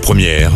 Première,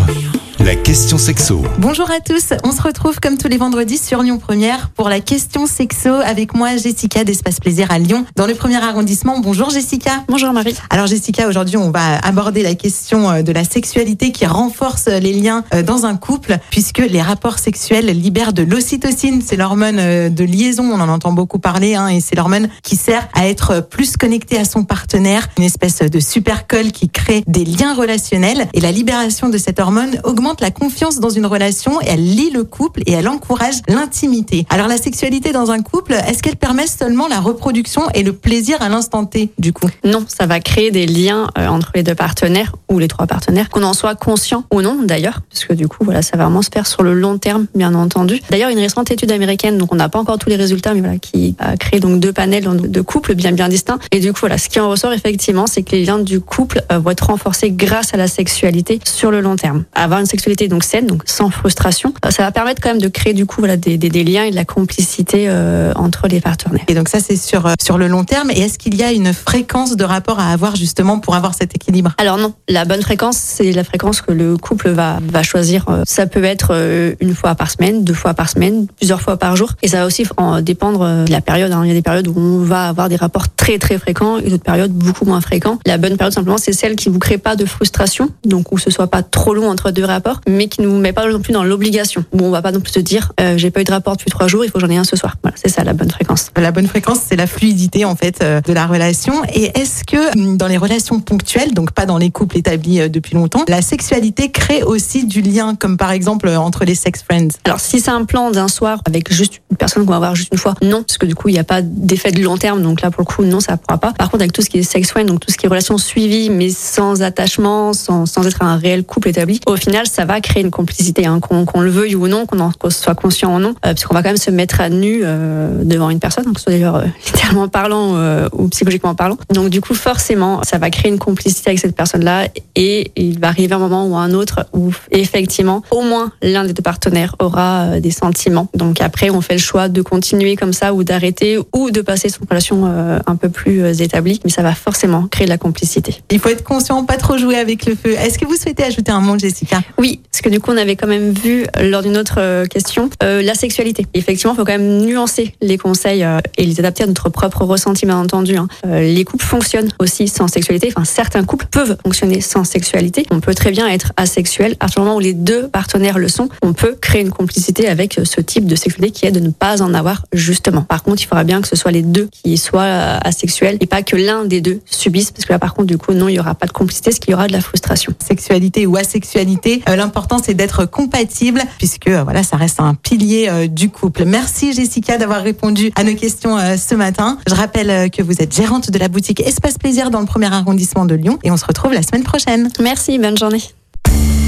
la question sexo. Bonjour à tous, on se retrouve comme tous les vendredis sur Lyon Première pour la question sexo avec moi Jessica d'Espace Plaisir à Lyon dans le premier arrondissement. Bonjour Jessica. Bonjour Marie. Alors Jessica, aujourd'hui on va aborder la question euh, de la sexualité qui renforce les liens euh, dans un couple puisque les rapports sexuels libèrent de l'ocytocine, c'est l'hormone euh, de liaison, on en entend beaucoup parler hein, et c'est l'hormone qui sert à être plus connecté à son partenaire, une espèce de super colle qui crée des liens relationnels et la libération de cette hormone augmente la confiance dans une relation, elle lie le couple et elle encourage l'intimité. Alors la sexualité dans un couple, est-ce qu'elle permet seulement la reproduction et le plaisir à l'instant T du coup? Non, ça va créer des liens euh, entre les deux partenaires ou les trois partenaires, qu'on en soit conscient ou non d'ailleurs, parce que du coup voilà, ça va vraiment se faire sur le long terme, bien entendu. D'ailleurs, une récente étude américaine, donc on n'a pas encore tous les résultats, mais voilà, qui a créé donc deux panels de couples bien bien distincts. Et du coup voilà, ce qui en ressort effectivement, c'est que les liens du couple euh, vont être renforcés grâce à la sexualité sur le long terme. Avoir une sexualité donc saine, donc sans frustration, euh, ça va permettre quand même de créer du coup voilà des, des, des liens et de la complicité euh, entre les partenaires. Et donc ça c'est sur euh, sur le long terme. Et est-ce qu'il y a une fréquence de rapport à avoir justement pour avoir cet équilibre? Alors non, la bonne fréquence c'est la fréquence que le couple va va choisir. Ça peut être une fois par semaine, deux fois par semaine, plusieurs fois par jour, et ça va aussi en dépendre de la période. Hein. Il y a des périodes où on va avoir des rapports très très fréquents et d'autres périodes beaucoup moins fréquents. La bonne période simplement c'est celle qui vous crée pas de frustration, donc où ce soit pas trop long entre deux rapports, mais qui ne vous met pas non plus dans l'obligation. Bon, on va pas non plus se dire, euh, j'ai pas eu de rapport depuis trois jours, il faut que j'en ai un ce soir. Voilà, c'est ça la bonne fréquence. La bonne fréquence, c'est la fluidité en fait euh, de la relation. Et est-ce que hum, dans les relations ponctuelles, donc pas dans les couples établis euh, depuis longtemps, la sexualité crée aussi du lien, comme par exemple entre les sex friends? Alors si c'est un plan d'un soir avec juste personne qu'on va voir juste une fois, non, parce que du coup il n'y a pas d'effet de long terme, donc là pour le coup non, ça pourra pas. Par contre avec tout ce qui est sex donc tout ce qui est relation suivie, mais sans attachement, sans, sans être un réel couple établi, au final ça va créer une complicité, hein, qu'on le veuille ou non, qu'on en soit conscient ou non, euh, parce qu'on va quand même se mettre à nu euh, devant une personne, que ce soit d'ailleurs euh, littéralement parlant euh, ou psychologiquement parlant. Donc du coup, forcément, ça va créer une complicité avec cette personne-là et il va arriver un moment ou un autre où effectivement, au moins l'un des deux partenaires aura des sentiments. Donc après, on fait le choix de continuer comme ça ou d'arrêter ou de passer sur une relation euh, un peu plus euh, établie, mais ça va forcément créer de la complicité. Il faut être conscient, pas trop jouer avec le feu. Est-ce que vous souhaitez ajouter un mot, Jessica? Oui, parce que du coup, on avait quand même vu lors d'une autre euh, question euh, la sexualité. Effectivement, il faut quand même nuancer les conseils euh, et les adapter à notre propre ressenti, bien entendu. Hein. Euh, les couples fonctionnent aussi sans sexualité. Enfin, certains couples peuvent fonctionner sans sexualité. On peut très bien être asexuel. À partir du moment où les deux partenaires le sont, on peut créer une complicité avec ce type de sexualité qui est de ne pas en avoir justement. Par contre, il faudra bien que ce soit les deux qui soient euh, asexuels et pas que l'un des deux subisse, parce que là, par contre, du coup, non, il y aura pas de complicité, ce qu'il y aura de la frustration. Sexualité ou asexualité, euh, l'important c'est d'être compatible, puisque euh, voilà, ça reste un pilier du couple. Merci Jessica d'avoir répondu à nos questions ce matin. Je rappelle que vous êtes gérante de la boutique Espace Plaisir dans le premier arrondissement de Lyon, et on se retrouve la semaine prochaine. Merci, bonne journée.